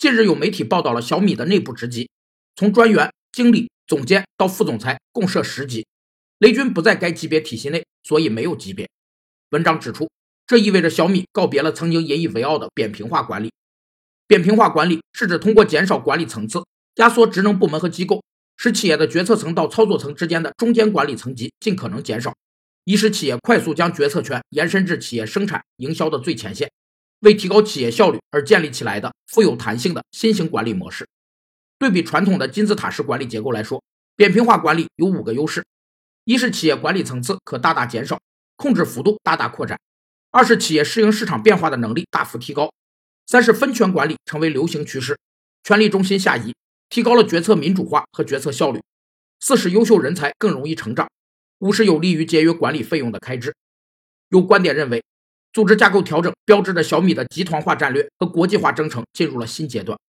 近日有媒体报道了小米的内部职级，从专员、经理、总监到副总裁，共设十级。雷军不在该级别体系内，所以没有级别。文章指出，这意味着小米告别了曾经引以为傲的扁平化管理。扁平化管理是指通过减少管理层次，压缩职能部门和机构，使企业的决策层到操作层之间的中间管理层级尽可能减少，以使企业快速将决策权延伸至企业生产营销的最前线，为提高企业效率而建立起来的富有弹性的新型管理模式。对比传统的金字塔式管理结构来说，扁平化管理有五个优势：一是企业管理层次可大大减少，控制幅度大大扩展；二是企业适应市场变化的能力大幅提高。三是分权管理成为流行趋势，权力中心下移，提高了决策民主化和决策效率。四是优秀人才更容易成长。五是有利于节约管理费用的开支。有观点认为，组织架构调整标志着小米的集团化战略和国际化征程进入了新阶段。